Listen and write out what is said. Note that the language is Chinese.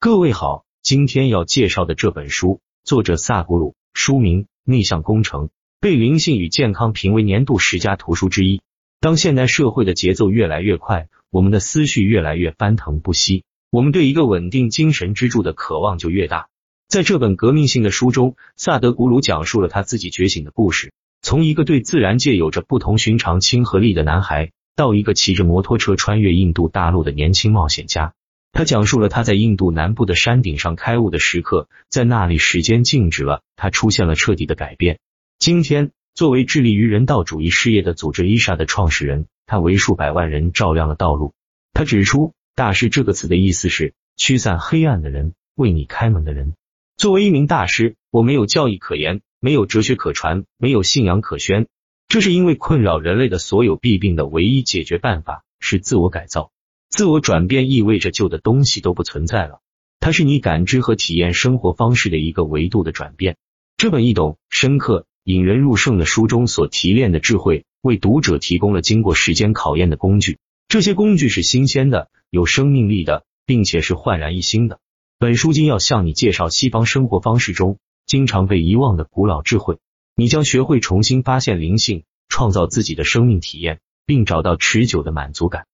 各位好，今天要介绍的这本书，作者萨古鲁，书名《逆向工程》，被灵性与健康评为年度十佳图书之一。当现代社会的节奏越来越快，我们的思绪越来越翻腾不息，我们对一个稳定精神支柱的渴望就越大。在这本革命性的书中，萨德古鲁讲述了他自己觉醒的故事，从一个对自然界有着不同寻常亲和力的男孩，到一个骑着摩托车穿越印度大陆的年轻冒险家。他讲述了他在印度南部的山顶上开悟的时刻，在那里时间静止了，他出现了彻底的改变。今天，作为致力于人道主义事业的组织伊莎的创始人，他为数百万人照亮了道路。他指出，“大师”这个词的意思是驱散黑暗的人，为你开门的人。作为一名大师，我没有教义可言，没有哲学可传，没有信仰可宣。这是因为困扰人类的所有弊病的唯一解决办法是自我改造。自我转变意味着旧的东西都不存在了，它是你感知和体验生活方式的一个维度的转变。这本易懂、深刻、引人入胜的书中所提炼的智慧，为读者提供了经过时间考验的工具。这些工具是新鲜的、有生命力的，并且是焕然一新的。本书今要向你介绍西方生活方式中经常被遗忘的古老智慧，你将学会重新发现灵性，创造自己的生命体验，并找到持久的满足感。